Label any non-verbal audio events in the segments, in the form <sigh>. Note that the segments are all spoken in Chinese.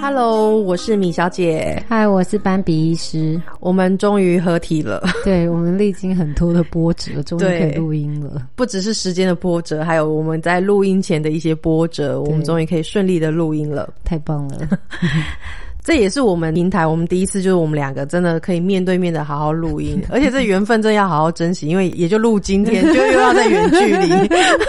Hello，我是米小姐。嗨，我是斑比医师。我们终于合体了。<laughs> 对，我们历经很多的波折，终于可以录音了。不只是时间的波折，还有我们在录音前的一些波折，我们终于可以顺利的录音了。太棒了！<laughs> 这也是我们平台，我们第一次就是我们两个真的可以面对面的好好录音，<laughs> 而且这缘分真要好好珍惜，因为也就录今天，<laughs> 就又要在远距离。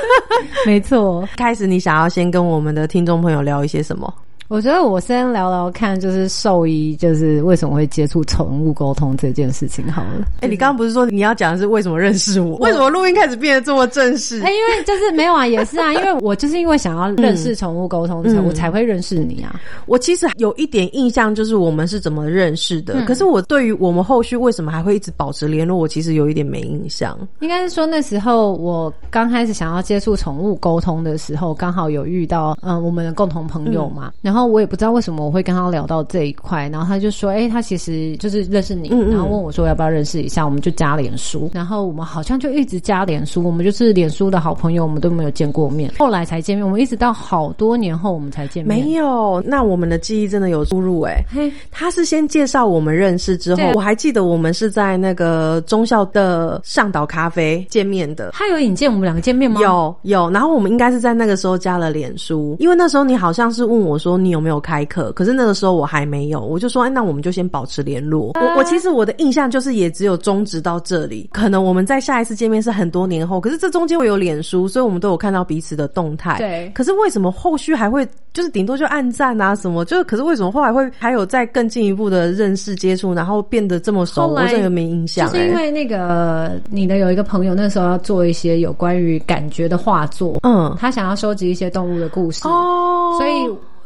<laughs> 没错，开始你想要先跟我们的听众朋友聊一些什么？我觉得我先聊聊看，就是兽医，就是为什么会接触宠物沟通这件事情好了。哎，你刚刚不是说你要讲的是为什么认识我？为什么录音开始变得这么正式？哎，因为就是没有啊，<laughs> 也是啊，因为我就是因为想要认识宠物沟通，我才会认识你啊。我其实有一点印象，就是我们是怎么认识的。可是我对于我们后续为什么还会一直保持联络，我其实有一点没印象。应该是说那时候我刚开始想要接触宠物沟通的时候，刚好有遇到嗯我们的共同朋友嘛，然后我也不知道为什么。我会跟他聊到这一块，然后他就说：“哎，他其实就是认识你，然后问我说要不要认识一下，我们就加脸书，然后我们好像就一直加脸书，我们就是脸书的好朋友，我们都没有见过面，后来才见面，我们一直到好多年后我们才见面。没有，那我们的记忆真的有出入哎。他是先介绍我们认识之后，我还记得我们是在那个中校的上岛咖啡见面的。他有引荐我们两个见面吗？有有，然后我们应该是在那个时候加了脸书，因为那时候你好像是问我说你有没有开课。可是那个时候我还没有，我就说，哎，那我们就先保持联络。我我其实我的印象就是也只有终止到这里，可能我们在下一次见面是很多年后。可是这中间会有脸书，所以我们都有看到彼此的动态。对。可是为什么后续还会就是顶多就暗赞啊什么？就是可是为什么后来会还有再更进一步的认识接触，然后变得这么熟？我真的没印象。就是因为那个你的有一个朋友那时候要做一些有关于感觉的画作，嗯，他想要收集一些动物的故事哦，所以。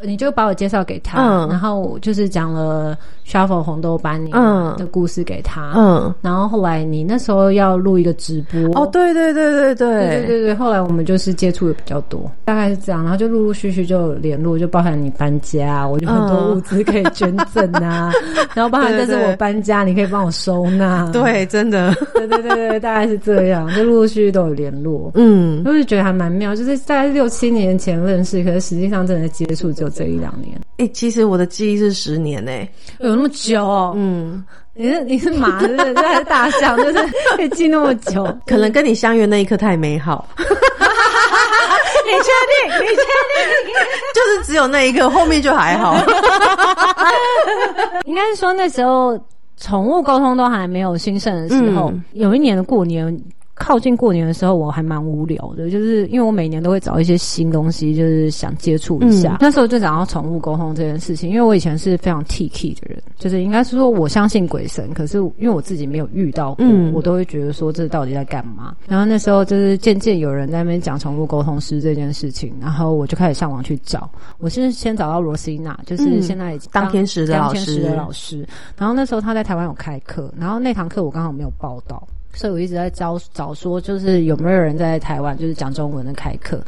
你就把我介绍给他，然后就是讲了 shuffle 红豆班尼的故事给他，嗯，然后后来你那时候要录一个直播，哦，对对对对对。对对对，后来我们就是接触的比较多，大概是这样，然后就陆陆续续就联络，就包含你搬家，我就很多物资可以捐赠啊，然后包含但是我搬家，你可以帮我收纳，对，真的，对对对对，大概是这样，就陆陆续续都有联络，嗯，就是觉得还蛮妙，就是大概六七年前认识，可是实际上真的接触就。这一两年，哎，其实我的记忆是十年呢，有那么久？嗯，你是你是马，是不是？还是大象？就是可以记那么久？可能跟你相约那一刻太美好。<laughs> 你确定？你确定？就是只有那一刻，后面就还好。<laughs> 应该是说那时候宠物沟通都还没有兴盛的时候，有一年的过年。靠近过年的时候，我还蛮无聊的，就是因为我每年都会找一些新东西，就是想接触一下。那时候就讲到宠物沟通这件事情，因为我以前是非常 T K 的人，就是应该是说我相信鬼神，可是因为我自己没有遇到过，我都会觉得说这到底在干嘛。然后那时候就是渐渐有人在那边讲宠物沟通师这件事情，然后我就开始上网去找。我是先找到罗西娜，就是现在当天使的老师的老师。然后那时候他在台湾有开课，然后那堂课我刚好没有报到。所以我一直在找找说，就是有没有人在台湾就是讲中文的开课，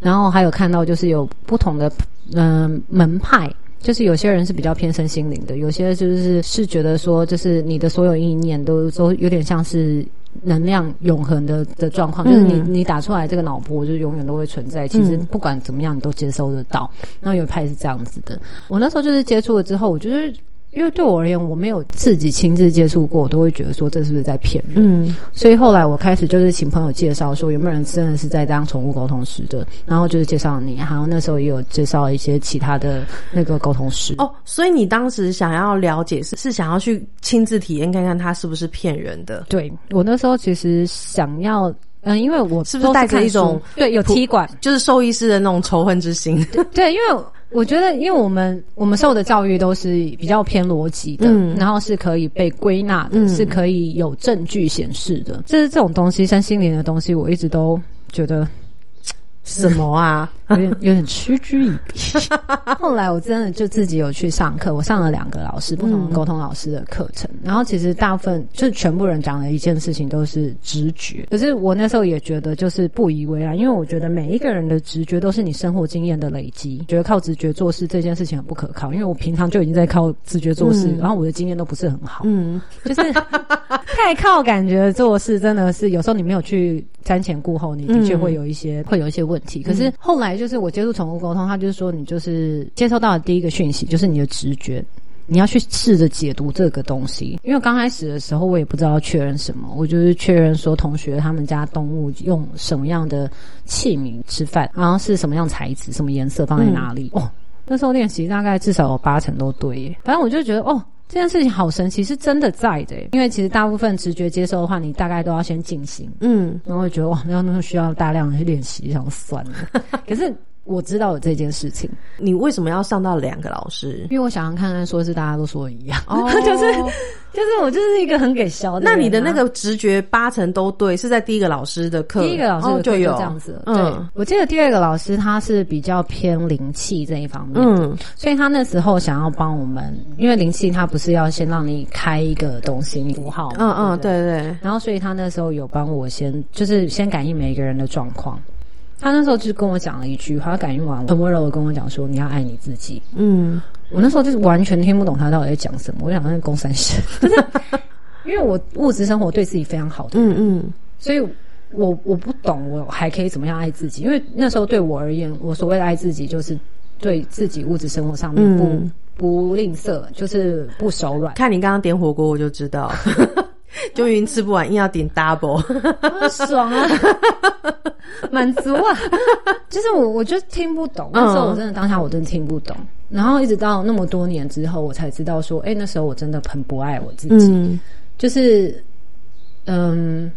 然后还有看到就是有不同的嗯门派，就是有些人是比较偏身心灵的，有些就是是觉得说，就是你的所有意念都都有点像是能量永恒的的状况，就是你你打出来这个脑波就永远都会存在，其实不管怎么样你都接收得到。那有一派是这样子的，我那时候就是接触了之后，我觉得。因为对我而言，我没有自己亲自接触过，我都会觉得说这是不是在骗人？嗯，所以后来我开始就是请朋友介绍，说有没有人真的是在当宠物沟通师的，然后就是介绍你，然后那时候也有介绍一些其他的那个沟通师。哦，所以你当时想要了解是是想要去亲自体验看看他是不是骗人的？对我那时候其实想要，嗯，因为我是不是带着一种对有踢馆，就是兽医师的那种仇恨之心？<laughs> 对，因为。我觉得，因为我们我们受的教育都是比较偏逻辑的，然后是可以被归纳的，是可以有证据显示的。就是这种东西，像心灵的东西，我一直都觉得什么啊？有点有点嗤之以鼻。<laughs> 后来我真的就自己有去上课，我上了两个老师不同的沟通老师的课程，然后其实大部分就是全部人讲的一件事情都是直觉，可是我那时候也觉得就是不以为然，因为我觉得每一个人的直觉都是你生活经验的累积，觉得靠直觉做事这件事情很不可靠，因为我平常就已经在靠直觉做事，然后我的经验都不是很好，嗯，就是 <laughs> 太靠感觉做事，真的是有时候你没有去瞻前顾后，你的确会有一些会有一些问题。可是后来就是我接触宠物沟通，他就是说你就是接收到的第一个讯息就是你的直觉。你要去试着解读这个东西，因为刚开始的时候我也不知道确认什么，我就是确认说同学他们家动物用什么样的器皿吃饭，然后是什么样材质、什么颜色放在哪里。哦，那时候练习大概至少有八成都对耶。反正我就觉得哦，这件事情好神奇，是真的在的。因为其实大部分直觉接受的话，你大概都要先进行，嗯，然后觉得哇，那那需要大量的去练习，想算了。<laughs> 可是。我知道有这件事情，你为什么要上到两个老师？因为我想要看看，说是大家都说一样，<laughs> 就是就是我就是一个很给笑的。那你的那个直觉八成都对，是在第一个老师的课，第一个老师就有这样子。嗯，我记得第二个老师他是比较偏灵气这一方面，嗯，所以他那时候想要帮我们，因为灵气他不是要先让你开一个东西你符号，嗯嗯，对对。然后所以他那时候有帮我先，就是先感应每一个人的状况。他那时候就跟我讲了一句，他感应完很温柔的跟我讲说：“你要爱你自己。”嗯，我那时候就是完全听不懂他到底在讲什么。我想那公三生，<laughs> 就是因为我物质生活对自己非常好的，嗯嗯，所以我我不懂我还可以怎么样爱自己。因为那时候对我而言，我所谓的爱自己，就是对自己物质生活上面不不吝啬，就是不手软。看你刚刚点火锅，我就知道。<laughs> <laughs> 就云吃不完，硬要点 double，爽啊，<laughs> 满足啊！就是我，我就听不懂。那时候我真的当下我真的听不懂。然后一直到那么多年之后，我才知道说，哎，那时候我真的很不爱我自己。就是，嗯，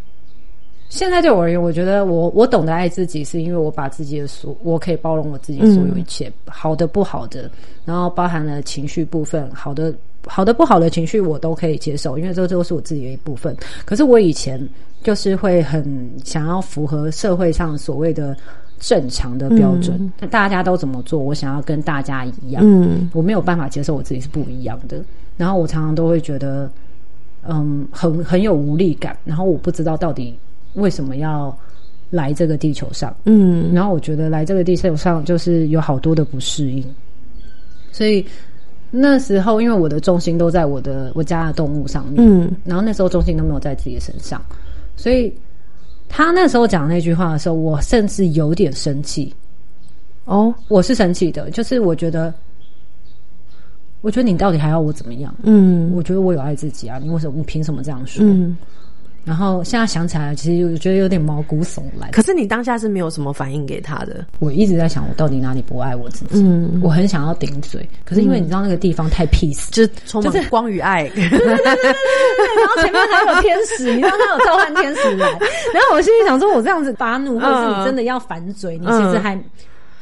现在对我而言，我觉得我我懂得爱自己，是因为我把自己的所，我可以包容我自己所有一切，好的不好的，然后包含了情绪部分，好的。好的不好的情绪我都可以接受，因为这都是我自己的一部分。可是我以前就是会很想要符合社会上所谓的正常的标准，大家都怎么做，我想要跟大家一样。嗯，我没有办法接受我自己是不一样的。然后我常常都会觉得，嗯，很很有无力感。然后我不知道到底为什么要来这个地球上。嗯，然后我觉得来这个地球上就是有好多的不适应，所以。那时候，因为我的重心都在我的我家的动物上面，嗯，然后那时候重心都没有在自己的身上，所以他那时候讲那句话的时候，我甚至有点生气。哦，我是生气的，就是我觉得，我觉得你到底还要我怎么样？嗯，我觉得我有爱自己啊，你为什么？你凭什么这样说？嗯。然后现在想起来，其实我觉得有点毛骨悚然。可是你当下是没有什么反应给他的。我一直在想，我到底哪里不爱我自己？嗯，我很想要顶嘴，可是因为你知道那个地方太 peace，就是充满光与爱。对对对对对对。然后前面还有天使，你知道他有召唤天使来。然后我心里想说，我这样子发怒，或者是你真的要反嘴，你其实还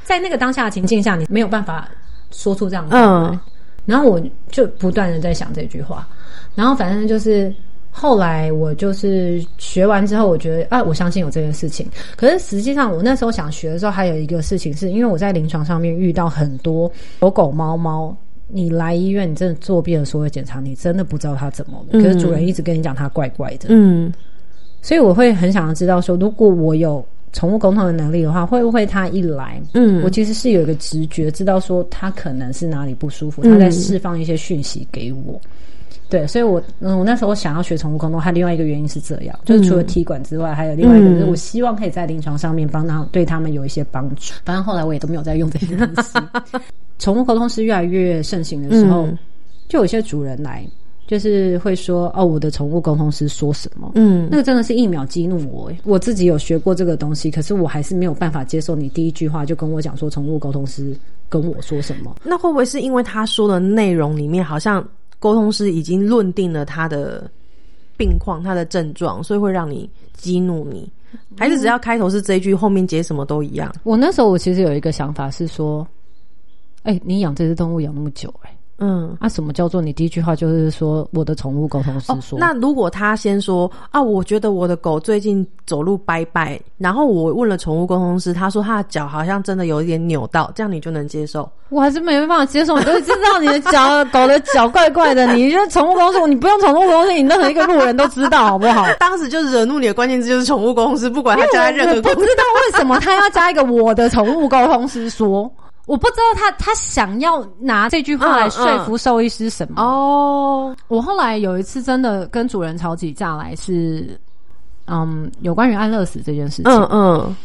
在那个当下的情境下，你没有办法说出这样的嗯。然后我就不断的在想这句话，然后反正就是。后来我就是学完之后，我觉得啊，我相信有这件事情。可是实际上，我那时候想学的时候，还有一个事情，是因为我在临床上面遇到很多狗狗、猫猫，你来医院，你真的做遍了所有检查，你真的不知道它怎么了。可是主人一直跟你讲它怪怪的。嗯，所以我会很想要知道说，如果我有宠物沟通的能力的话，会不会它一来，嗯，我其实是有一个直觉，知道说它可能是哪里不舒服，它在释放一些讯息给我。对，所以，我嗯，我那时候想要学宠物沟通，还另外一个原因是这样，就是除了踢馆之外，还有另外一个，就是我希望可以在临床上面帮他对他们有一些帮助。反正后来我也都没有在用这些东西。<laughs> 宠物沟通是越来越盛行的时候，就有些主人来，就是会说：“哦，我的宠物沟通师说什么？”嗯，那个真的是一秒激怒我。我自己有学过这个东西，可是我还是没有办法接受你第一句话就跟我讲说宠物沟通师跟我说什么。那会不会是因为他说的内容里面好像？沟通师已经论定了他的病况、他的症状，所以会让你激怒你，还是只要开头是这一句，后面接什么都一样？我那时候我其实有一个想法是说，哎，你养这只动物养那么久，哎，嗯。啊，什么叫做你第一句话就是说我的宠物沟通师哦说？，那如果他先说啊，我觉得我的狗最近走路拜拜，然后我问了宠物沟通师，他说他的脚好像真的有一点扭到，这样你就能接受？我还是没办法接受，我都知道你的脚狗的脚怪怪的，你就是宠物公司，你不用宠物公司，你任何一个路人都知道，好不好？<laughs> 当时就惹怒你的关键字就是宠物沟通师，不管他加在任何公我不知道为什么他要加一个我的宠物沟通师说，我不知道他他想要拿这句话来说服兽医师什么。哦，我后来有一次真的跟主人吵起架来是，嗯，有关于安乐死这件事情。嗯嗯。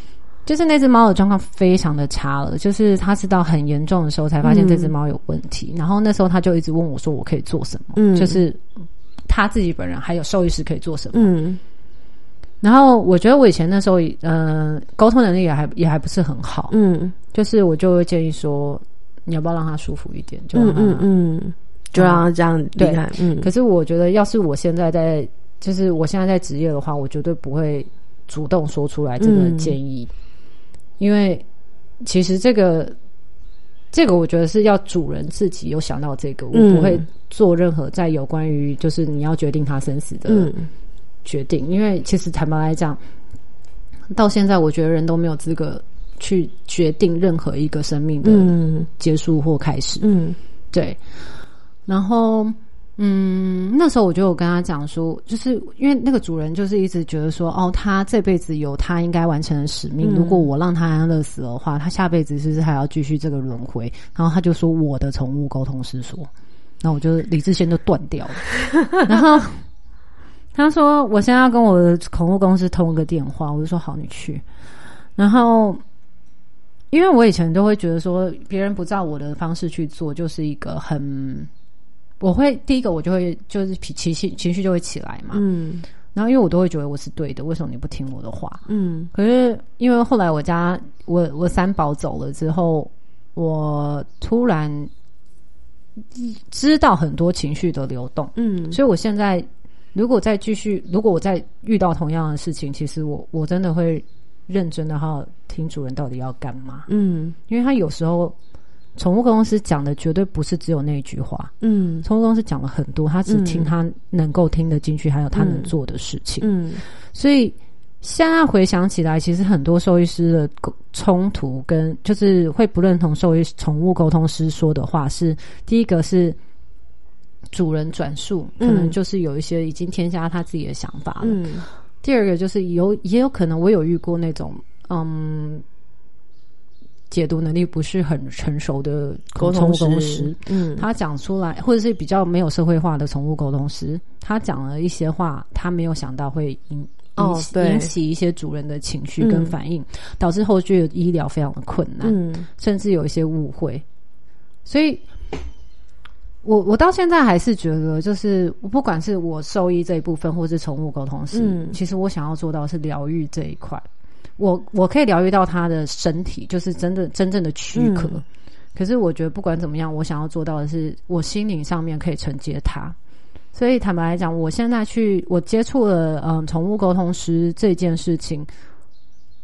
就是那只猫的状况非常的差了，就是它是到很严重的时候才发现这只猫有问题，然后那时候他就一直问我说我可以做什么，嗯。就是他自己本人还有兽医师可以做什么。嗯。然后我觉得我以前那时候呃沟通能力也还也还不是很好，嗯就是我就会建议说你要不要让他舒服一点，就让嗯嗯嗯，就让他这样离开。嗯，可是我觉得，要是我现在在，就是我现在在职业的话，我绝对不会主动说出来这个嗯建议，因为其实这个这个，我觉得是要主人自己有想到这个，我嗯。不会做任何在有关于就是你要决定他生死的嗯。决定，因为其实坦白来讲，到现在我觉得人都没有资格去决定任何一个生命的嗯结束或开始。嗯对，然后嗯，那时候我就有跟他讲说，就是因为那个主人就是一直觉得说，哦，他这辈子有他应该完成的使命，嗯如果我让他安乐死的话，他下辈子是不是还要继续这个轮回？然后他就说，我的宠物沟通师说，那我就理智线就断掉了，<laughs> 然后。他说：“我现在要跟我的宠物公司通个电话。”我就说：“好，你去。”然后因为我以前都会觉得说，别人不照我的方式去做，就是一个很，我会第一个我就会就是脾情绪情绪就会起来嘛。嗯然后因为我都会觉得我是对的，为什么你不听我的话？嗯可是因为后来我家我我三宝走了之后，我突然知道很多情绪的流动，嗯所以我现在如果再继续，如果我再遇到同样的事情，其实我我真的会认真的好好听主人到底要干嘛。嗯因为他有时候宠物公司讲的绝对不是只有那一句话，嗯宠物公司讲了很多，他只听嗯他能够听得进去，还有他能嗯做的事情。嗯所以现在回想起来，其实很多兽医师的沟冲突跟就是会不认同兽医宠物沟通师说的话是，第一个是主人转述，可能嗯就是有一些已经添加他自己的想法了。嗯第二个就是有也有可能我有遇过那种嗯。解读能力不是很成熟的沟宠物通公司，嗯他讲出来，或者是比较没有社会化的宠物沟通师，他讲了一些话，他没有想到会引引起、哦引起一些主人的情绪跟嗯反应，导致后续的医疗非常的困难，嗯甚至有一些误会。所以，我我到现在还是觉得，就是不管是我兽医这一部分，或是宠物沟通师，嗯其实我想要做到是疗愈这一块。我我可以疗愈到他的身体，就是真的真正的躯壳。嗯可是我觉得不管怎么样，我想要做到的是，我心灵上面可以承接他。所以坦白来讲，我现在去我接触了嗯宠物沟通师这件事情，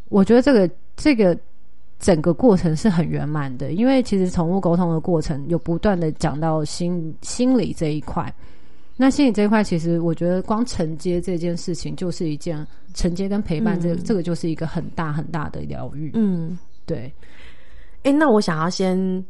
我觉得这个这个整个过程是很圆满的，因为其实宠物沟通的过程有不断的讲到心心理这一块。那心理这一块，其实我觉得光承接这件事情就是一件承接跟陪伴，这、嗯这个就是一个很大很大的疗愈。嗯。对，哎、那我想要先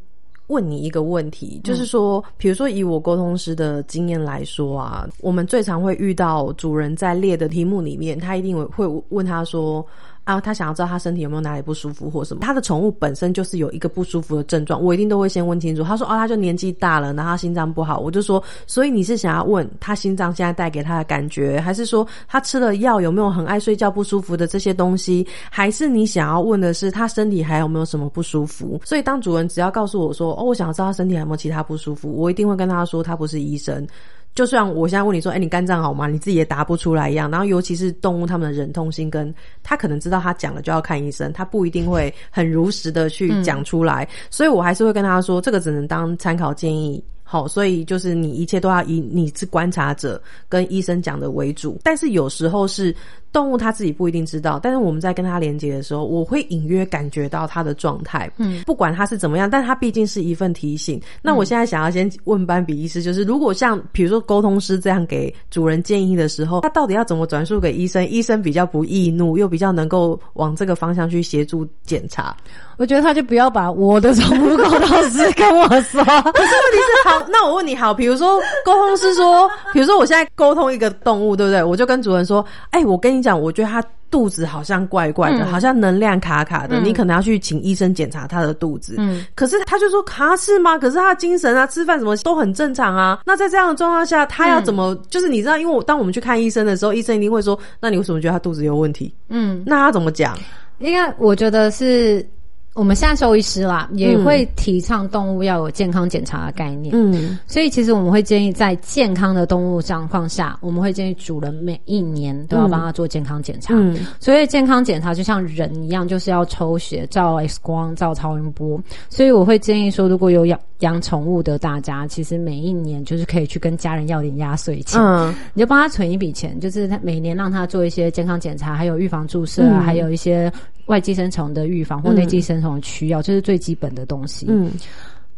问你一个问题，就是说，比如说以我沟通师的经验来说啊，我们最常会遇到主人在列的题目里面，他一定会会问他说。啊，他想要知道他身体有没有哪里不舒服或什么。他的宠物本身就是有一个不舒服的症状，我一定都会先问清楚。他说哦，他就年纪大了，然后他心脏不好。我就说，所以你是想要问他心脏现在带给他的感觉，还是说他吃了药有没有很爱睡觉不舒服的这些东西，还是你想要问的是他身体还有没有什么不舒服？所以当主人只要告诉我说哦，我想要知道他身体有没有其他不舒服，我一定会跟他说他不是医生。就算我现在问你说，哎、你肝脏好吗？你自己也答不出来一样。然后尤其是动物，他们的忍痛心跟他可能知道他讲了就要看医生，他不一定会很如实的去讲出来。所以我还是会跟他说，这个只能当参考建议。好，所以就是你一切都要以你是观察者跟医生讲的为主。但是有时候是动物它自己不一定知道，但是我们在跟它连接的时候，我会隐约感觉到它的状态。嗯，不管它是怎么样，但它毕竟是一份提醒。那我现在想要先问斑比医师，就是如果像比如说沟通师这样给主人建议的时候，他到底要怎么转述给医生？医生比较不易怒，又比较能够往这个方向去协助检查。我觉得他就不要把我的宠物沟通师跟我说。可是问题是，好，那我问你，好，比如说沟通师说，比如说我现在沟通一个动物，对不对？我就跟主人说，哎、我跟你讲，我觉得他肚子好像怪怪的，嗯好像能量卡卡的，嗯你可能要去请医生检查他的肚子。嗯，可是他就说，卡是吗？可是他精神啊、吃饭什么都很正常啊。那在这样的状况下，他要怎么？就是你知道，因为我当我们去看医生的时候，医生一定会说，那你为什么觉得他肚子有问题？嗯，那他怎么讲？应该我觉得是我们现在兽医师啦，也嗯会提倡动物要有健康检查的概念。嗯所以其实我们会建议，在健康的动物状况下，我们会建议主人每一年都要帮它做健康检查。嗯所以健康检查就像人一样，就是要抽血、照 X 光、照超音波。所以我会建议说，如果有养养宠物的大家，其实每一年就是可以去跟家人要点压岁钱，嗯你就帮他存一笔钱，就是他每年让他做一些健康检查，还有预防注射啊，嗯还有一些外寄生虫的预防或内寄生虫的需要，这、是最基本的东西。嗯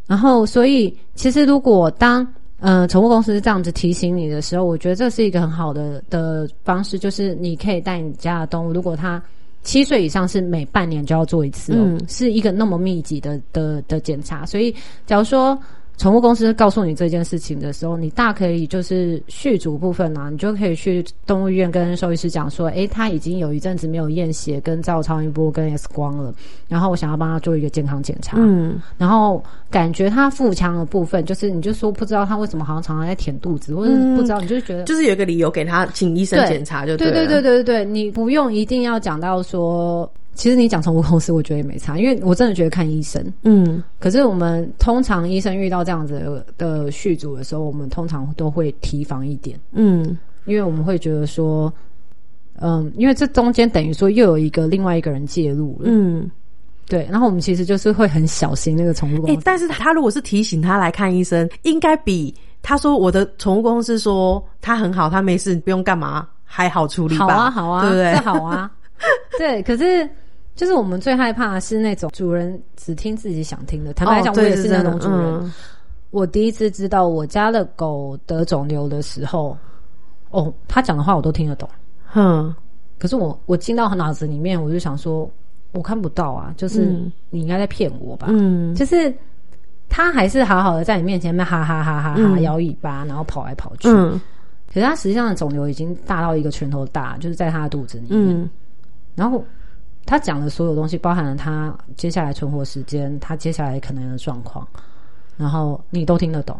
然后，所以其实如果当呃宠物公司这样子提醒你的时候，我觉得这是一个很好的的方式，就是你可以带你家的动物，如果它七岁以上是每半年就要做一次哦，嗯是一个那么密集的的的检查。所以，假如说宠物公司告诉你这件事情的时候，你大可以就是续主部分啊，你就可以去动物医院跟兽医师讲说，诶，他已经有一阵子没有验血、跟照超音波、跟 X 光了，然后我想要帮他做一个健康检查。嗯然后感觉他腹腔的部分，就是你就说不知道他为什么好像常常在舔肚子，或者嗯不知道，你就是觉得。就是有一个理由给他请医生对检查就对对了对对对对，你不用一定要讲到说，其实你讲宠物公司，我觉得也没差，因为我真的觉得看医生。嗯可是我们通常医生遇到这样子的的续主的时候，我们通常都会提防一点，嗯因为我们会觉得说，嗯，因为这中间等于说又有一个另外一个人介入了，嗯。对，然后我们其实就是会很小心那个宠物哎、公司。但是他如果是提醒他来看医生，应该比他说我的宠物公司说他很好，他没事，不用干嘛，还好处理吧？好啊，好啊，对不对？好啊，<laughs> 对。可是就是我们最害怕的是那种主人只听自己想听的。坦白讲，我也是那种主人。嗯我第一次知道我家的狗得肿瘤的时候，哦，他讲的话我都听得懂。哼，可是我我进到脑子里面，我就想说，我看不到啊，就是嗯你应该在骗我吧？嗯就是他还是好好的在你面前那哈哈哈哈哈嗯摇尾巴，然后跑来跑去。嗯可是他实际上的肿瘤已经大到一个拳头大，就是在他的肚子里面。嗯然后他讲的所有东西，包含了他接下来存活时间，他接下来可能的状况，然后你都听得懂。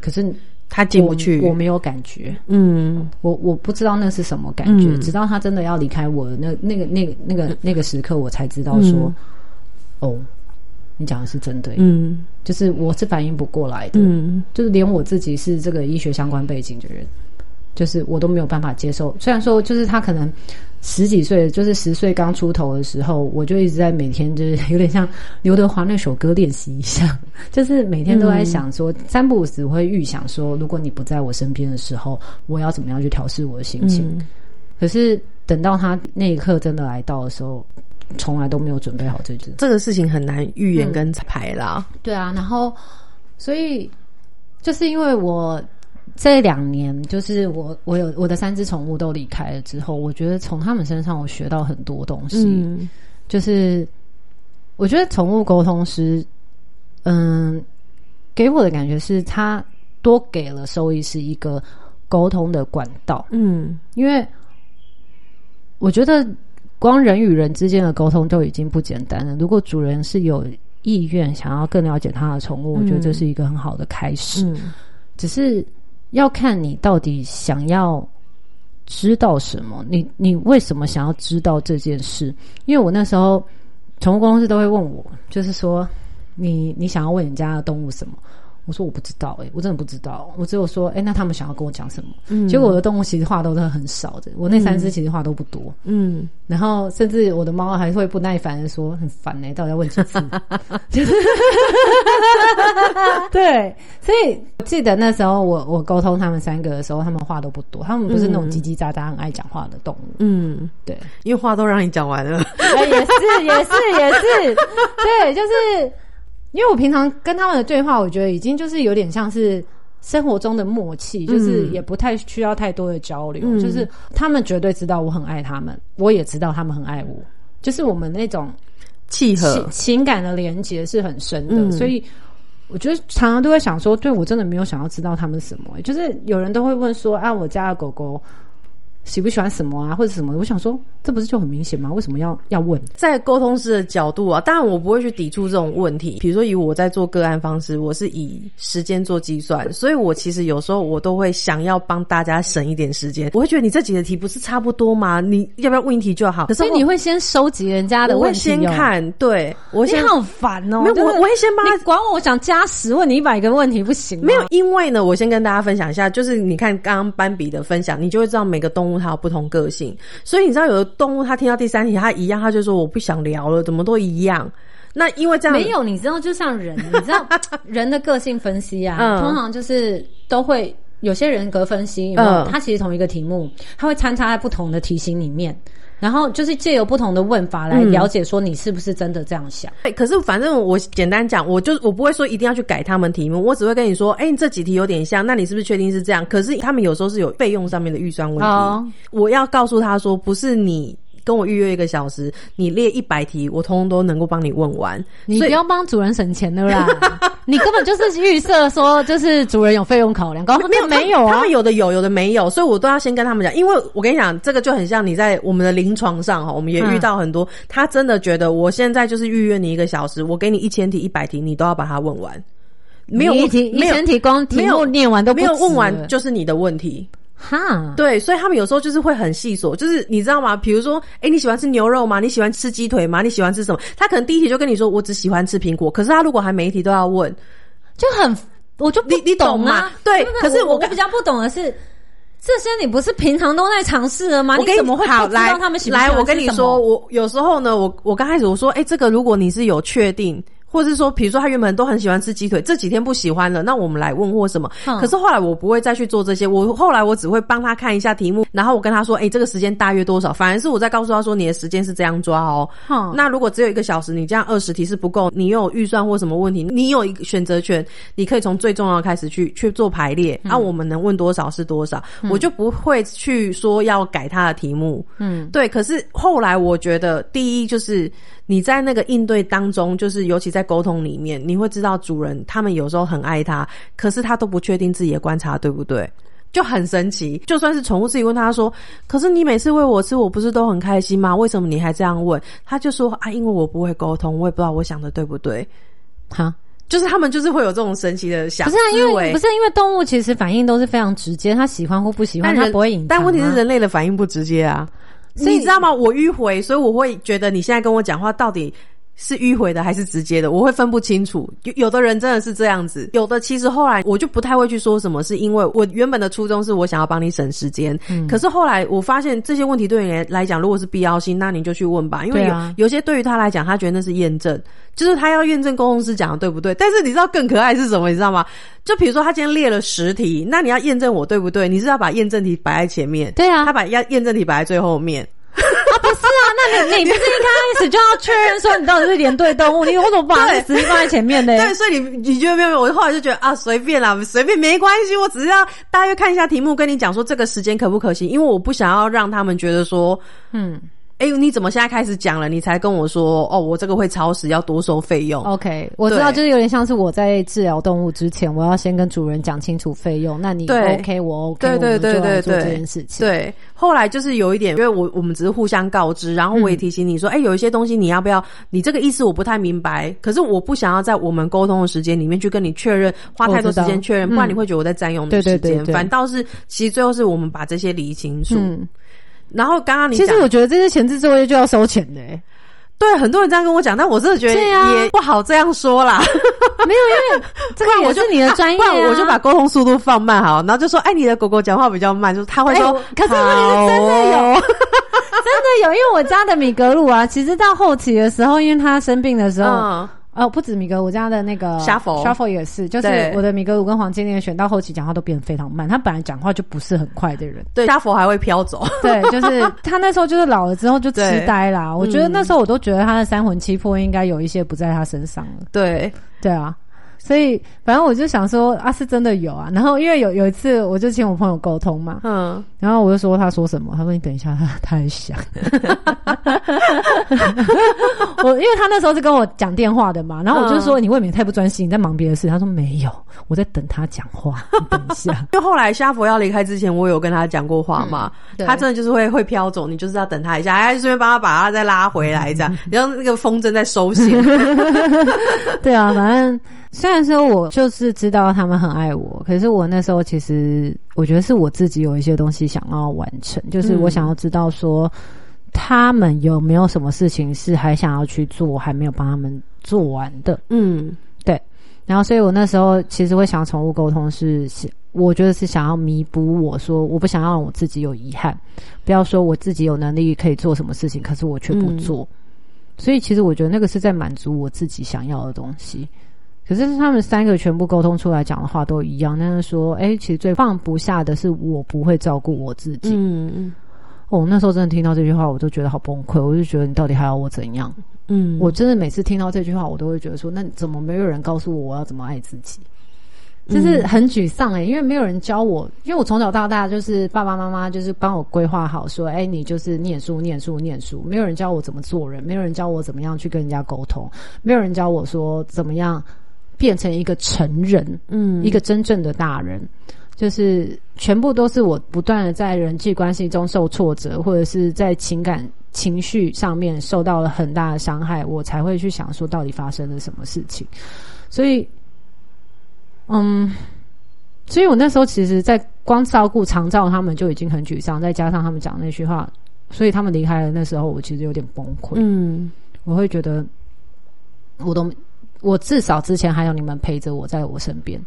可是他进不去。我，我没有感觉，嗯我我不知道那是什么感觉，嗯。直到他真的要离开我的那那个那个那个那个时刻，我才知道说，嗯。哦，你讲的是真对，嗯。就是我是反应不过来的，嗯。就是连我自己是这个医学相关背景的人，就是我都没有办法接受。虽然说，就是他可能十几岁，就是十岁刚出头的时候，我就一直在每天就是 <laughs> 有点像刘德华那首歌练习一下，<laughs> 就是每天都在想说，三不五时我会预想说，如果你不在我身边的时候，我要怎么样去调试我的心情。嗯可是等到他那一刻真的来到的时候，从来都没有准备好这件。这个事情很难预言跟排啦。对啊，然后所以就是因为我这两年，就是我我有我的三只宠物都离开了之后，我觉得从他们身上我学到很多东西。嗯就是我觉得宠物沟通师，嗯，给我的感觉是他多给了兽医师一个沟通的管道，嗯因为我觉得光人与人之间的沟通就已经不简单了。如果主人是有意愿想要更了解他的宠物，我觉得这是一个很好的开始。嗯只是要看你到底想要知道什么，你你为什么想要知道这件事？因为我那时候宠物公司都会问我，就是说你你想要问人家的动物什么？我说我不知道、欸，我真的不知道。我只有说，哎、那他们想要跟我讲什么？结果我的动物其实话都是很少的，我那三只其实话都不多。嗯，然后甚至我的猫还会不耐烦的说：“很烦呢、到底要问几次？” <laughs> 就是 <laughs> 对，所以我记得那时候我我沟通他们三个的时候，他们话都不多，他们不是那种叽叽喳喳很爱讲话的动物。嗯，对，因为话都让你讲完了。哎，也是，也是，也是，对，就是因为我平常跟他们的对话，我觉得已经就是有点像是生活中的默契，就是也不太需要太多的交流，嗯。就是他们绝对知道我很爱他们，我也知道他们很爱我，就是我们那种契合。情，感的连接是很深的，嗯。所以。我觉得常常都会想说，对我真的没有想要知道他们什么、就是有人都会问说，啊，我家的狗狗喜不喜欢什么啊，或者什么。我想说，这不是就很明显吗？为什么要要问？在沟通师的角度啊，当然我不会去抵触这种问题。比如说以我在做个案方式，我是以时间做计算，所以我其实有时候我都会想要帮大家省一点时间。我会觉得你这几个题不是差不多吗？你要不要问一题就好？可是我所以你会先收集人家的问题、哦，先看，对我先你好烦哦！没有，就是我我会先帮他你管我，我想加十问你一百个问题不行吗？没有，因为呢，我先跟大家分享一下，就是你看刚刚斑比的分享，你就会知道每个动物它有不同个性，所以你知道有的动物它听到第三题它一样，它就说我不想聊了，怎么都一样。那因为这样没有，你知道，就像人，你知道 <laughs> 人的个性分析啊，嗯通常就是都会有些人格分析，有没有嗯它其实同一个题目，它会参差在不同的题型里面。然后就是借由不同的问法来了解，说你是不是真的这样想。对，可是反正我简单讲，我就我不会说一定要去改他们题目，我只会跟你说，哎、你这几题有点像，那你是不是确定是这样？可是他们有时候是有费用上面的预算问题，哦我要告诉他说，不是你。跟我预约一个小时，你列一百题，我通通都能够帮你问完。你不要帮主人省钱的啦，<laughs> 你根本就是预设说，就是主人有费用考量，搞没有没有啊他们？有的有，有的没有，所以我都要先跟他们讲，因为我跟你讲，这个就很像你在我们的临床上哈，我们也遇到很多，他真的觉得我现在就是预约你一个小时，我给你一千题、一百题，你都要把它问完，没有你一题一没有千题光题没有目念完都没有问完就是你的问题。哈，对，所以他们有时候就是会很细琐，就是你知道吗？比如说，哎，你喜欢吃牛肉吗？你喜欢吃鸡腿吗？你喜欢吃什么？他可能第一题就跟你说，我只喜欢吃苹果，可是他如果还每一题都要问，就很我就不你你懂吗啊。对不可是我比较不懂的是，这些你不是平常都在尝试的吗？你怎么会好来不知道他们来？我跟你说，我有时候呢，我我刚开始我说，哎、这个如果你是有确定。或者是说，比如说他原本都很喜欢吃鸡腿，这几天不喜欢了，那我们来问或什么。嗯可是后来我不会再去做这些，我后来我只会帮他看一下题目，然后我跟他说，哎、这个时间大约多少？反而是我在告诉他说，你的时间是这样抓哦。嗯那如果只有一个小时，你这样二十题是不够，你有预算或什么问题，你有一个选择权，你可以从最重要的开始去去做排列。那、我们能问多少是多少，我就不会去说要改他的题目。嗯，对，可是后来我觉得，第一就是你在那个应对当中，就是尤其在沟通里面，你会知道主人他们有时候很爱他，可是他都不确定自己的观察对不对。就很神奇，就算是宠物自己问他说：“可是你每次喂我吃，我不是都很开心吗？为什么你还这样问？”他就说：“啊，因为我不会沟通，我也不知道我想的对不对。<laughs> 哈，”就是他们就是会有这种神奇的想不是啊，因为不是因为动物其实反应都是非常直接，它喜欢或不喜欢，它不会隐藏啊。但问题是人类的反应不直接啊，所以你知道吗？我迂回，所以我会觉得你现在跟我讲话到底。是迂回的还是直接的？我会分不清楚。有有的人真的是这样子，有的其实后来我就不太会去说什么，是因为我原本的初衷是我想要帮你省时间。嗯可是后来我发现这些问题对你来讲，如果是必要性，那你就去问吧，因为有、啊有些对于他来讲，他觉得那是验证，就是他要验证沟通师讲的对不对。但是你知道更可爱是什么？你知道吗？就比如说他今天列了十题，那你要验证我对不对？你是要把验证题摆在前面，对啊他把验验证题摆在最后面。是啊，那你你不是一开始就要确认说你到底是连对动物，你为什么不把那个实力放在前面呢？对，所以你你觉得没有没有？我后来就觉得啊，随便啦，随便没关系，我只是要大约看一下题目，跟你讲说这个时间可不可行，因为我不想要让他们觉得说，嗯哎、你怎么现在开始讲了，你才跟我说哦，我这个会超时，要多收费用。，OK，我知道，就是有点像是我在治疗动物之前，我要先跟主人讲清楚费用，那你对 OK，我 OK，对对对这件事情。对，后来就是有一点，因为我我们只是互相告知，然后我也提醒你说，哎、有一些东西你要不要？你这个意思我不太明白，可是我不想要在我们沟通的时间里面去跟你确认，花太多时间确认，不然你会觉得我在占用你的时间。对对对对反倒是，其实最后是我们把这些理清楚。嗯，然后刚刚你其实我觉得这些前置作业就要收钱的、欸，对，很多人这样跟我讲，但我真的觉得也不好这样说啦。<laughs> 没有，因为 <laughs> 这个我是你的专业、不啊，然我就把沟通速度放慢好，然后就说，哎，你的狗狗讲话比较慢，就是他会说，哎可是问题是真的有。哦。<laughs> 真的有，因为我家的米格鲁啊，其实到后期的时候，因为他生病的时候，嗯，哦，不止米格鲁，我家的那个沙佛沙佛也是，就是我的米格鲁跟黄金链选到后期讲话都变得非常慢，他本来讲话就不是很快的人。对，家佛还会飘走。对，就是 <laughs> 他那时候就是老了之后就痴呆啦。我觉得那时候我都觉得他的三魂七魄应该有一些不在他身上了。对，对啊，所以反正我就想说啊，是真的有啊。然后因为有有一次我就请我朋友沟通嘛，嗯，然后我就说他说什么，他说你等一下，他他还想。<laughs> 我因为他那时候是跟我讲电话的嘛，然后我就说、你未免太不专心，你在忙别的事。他说没有，我在等他讲话，你等一下。<laughs> 因为后来夏佛要离开之前，我有跟他讲过话嘛，对他真的就是会会飘走，你就是要等他一下，<laughs> 哎顺便帮他把他再拉回来，这样，然后那个风筝在收线。对啊，反正虽然说我就是知道他们很爱我，可是我那时候其实我觉得是我自己有一些东西想要完成，就是我想要知道说。他们有没有什么事情是还想要去做，还没有帮他们做完的？嗯对然后，所以我那时候其实会想宠物沟通是，是我觉得是想要弥补我说我不想要让我自己有遗憾，不要说我自己有能力可以做什么事情，可是我却不做。所以其实我觉得那个是在满足我自己想要的东西。可是他们三个全部沟通出来讲的话都一样，但是说，哎，其实最放不下的是我不会照顾我自己。嗯嗯哦，那时候真的听到这句话，我都觉得好崩溃。我就觉得你到底还要我怎样？嗯，我真的每次听到这句话，我都会觉得说，那怎么没有人告诉我我要怎么爱自己？就是很沮丧诶、因为没有人教我，因为我从小到大就是爸爸妈妈就是帮我规划好说，哎、你就是念书、念书、念书，没有人教我怎么做人，没有人教我怎么样去跟人家沟通，没有人教我说怎么样变成一个成人，嗯一个真正的大人。就是全部都是我不断的在人际关系中受挫折，或者是在情感情绪上面受到了很大的伤害，我才会去想说到底发生了什么事情。所以，嗯，所以我那时候其实，在光照顾长照他们就已经很沮丧，再加上他们讲那句话，所以他们离开了。那时候我其实有点崩溃，嗯我会觉得我都我至少之前还有你们陪着我在我身边，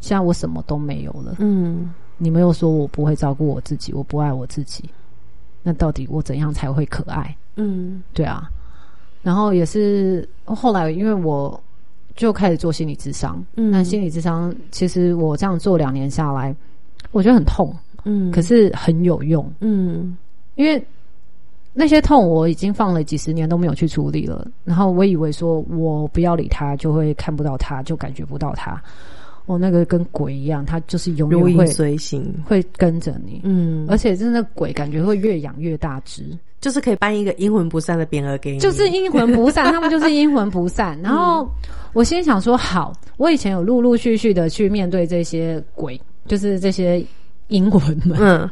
现在我什么都没有了。嗯。你们又说我不会照顾我自己，我不爱我自己，那到底我怎样才会可爱？嗯。对啊，然后也是后来，因为我就开始做心理智商，嗯。那心理智商其实我这样做两年下来，我觉得很痛，嗯，可是很有用，嗯。因为那些痛我已经放了几十年都没有去处理了，然后我以为说我不要理他，就会看不到他，就感觉不到他，我、那个跟鬼一样，他就是永远会随行。会跟着你，嗯，而且真的鬼感觉会越养越大只，就是可以搬一个阴魂不散的匾额给你，就是阴魂不散，他们就是阴魂不散。<laughs> 然后我心里想说，好，我以前有陆陆续续的去面对这些鬼，就是这些阴魂们，嗯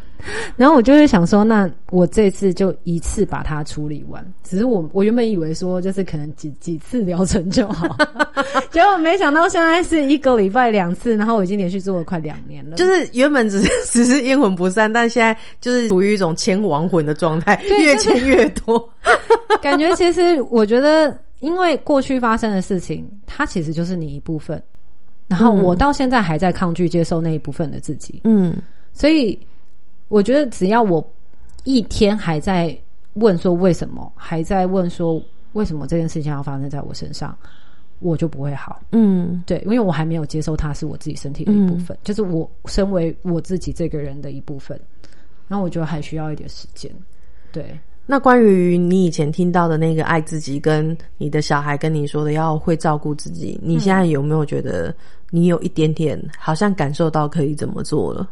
然后我就会想说，那我这次就一次把它处理完。只是我我原本以为说，就是可能几几次疗程就好，<laughs> 结果没想到现在是一个礼拜两次，然后我已经连续做了快两年了。就是原本只是只是阴魂不散，但现在就是处于一种牵亡魂的状态，越就是牵越多。<laughs> 感觉其实我觉得，因为过去发生的事情，它其实就是你一部分。然后我到现在还在抗拒接受那一部分的自己，嗯所以我觉得只要我一天还在问说为什么，还在问说为什么这件事情要发生在我身上，我就不会好。嗯对，因为我还没有接受它是我自己身体的一部分，就是我身为我自己这个人的一部分。然后我觉得还需要一点时间。对，那关于你以前听到的那个爱自己，跟你的小孩跟你说的要会照顾自己，你现在有没有觉得你有一点点好像感受到可以怎么做了？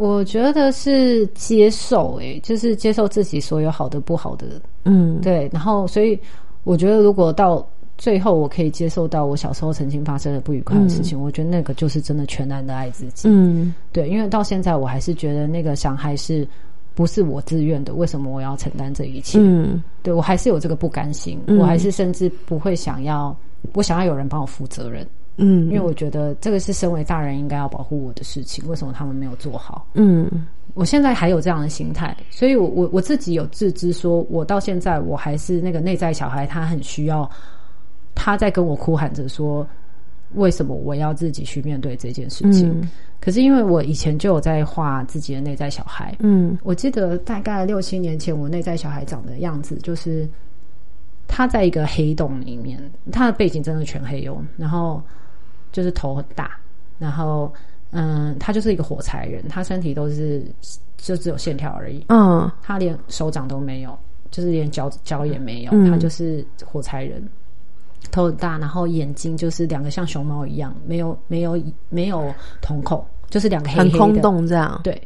我觉得是接受、诶，就是接受自己所有好的、不好的，嗯，对。然后，所以我觉得，如果到最后我可以接受到我小时候曾经发生的不愉快的事情，我觉得那个就是真的全然的爱自己。嗯对，因为到现在我还是觉得那个伤害是不是我自愿的？为什么我要承担这一切？嗯对我还是有这个不甘心，嗯我还是甚至不会想要，我想要有人帮我负责任，嗯，因为我觉得这个是身为大人应该要保护我的事情，为什么他们没有做好？嗯我现在还有这样的心态，所以我我我自己有自知，说我到现在我还是那个内在小孩，他很需要，他在跟我哭喊着说，为什么我要自己去面对这件事情？嗯可是因为我以前就有在画自己的内在小孩，嗯我记得大概六七年前，我内在小孩长的样子就是他在一个黑洞里面，他的背景真的全黑哦，然后就是头很大，然后嗯，他就是一个火柴人，他身体都是就只有线条而已，嗯。他连手掌都没有，就是连脚脚也没有，嗯。他就是火柴人。头很大，然后眼睛就是两个像熊猫一样，没有没有没有瞳孔，就是两个黑黑的，很空洞这样。对，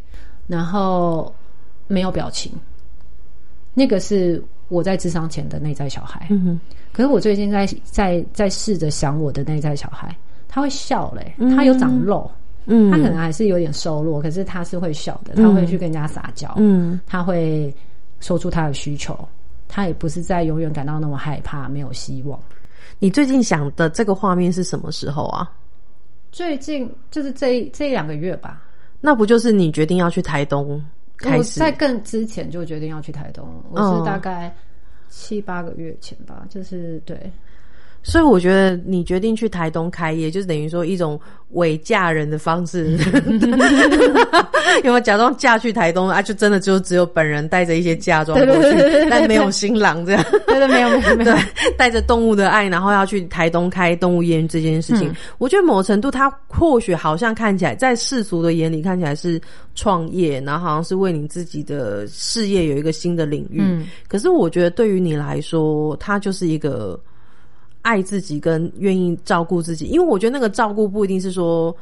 然后没有表情，那个是我在智商前的内在小孩。嗯哼。可是我最近在在在试着想我的内在小孩，他会笑嘞、嗯。他有长肉，嗯，他可能还是有点瘦弱，可是他是会笑的，他会去跟人家撒娇，嗯。他会说出他的需求，他也不是在永远感到那么害怕、没有希望。你最近想的这个画面是什么时候啊？最近就是这这两个月吧，那不就是你决定要去台东开始？我在更之前就决定要去台东了，我哦。是大概七八个月前吧，就是对，所以我觉得你决定去台东开业，就是等于说一种伪嫁人的方式，<laughs> 有没有假装嫁去台东啊？就真的就只有本人带着一些嫁妆过去，但没有新郎这样。对对，没有没有没有，对，带着动物的爱，然后要去台东开动物园这件事情，嗯我觉得某程度它或许好像看起来在世俗的眼里看起来是创业，然后好像是为你自己的事业有一个新的领域。嗯可是我觉得对于你来说，它就是一个爱自己跟愿意照顾自己，因为我觉得那个照顾不一定是说。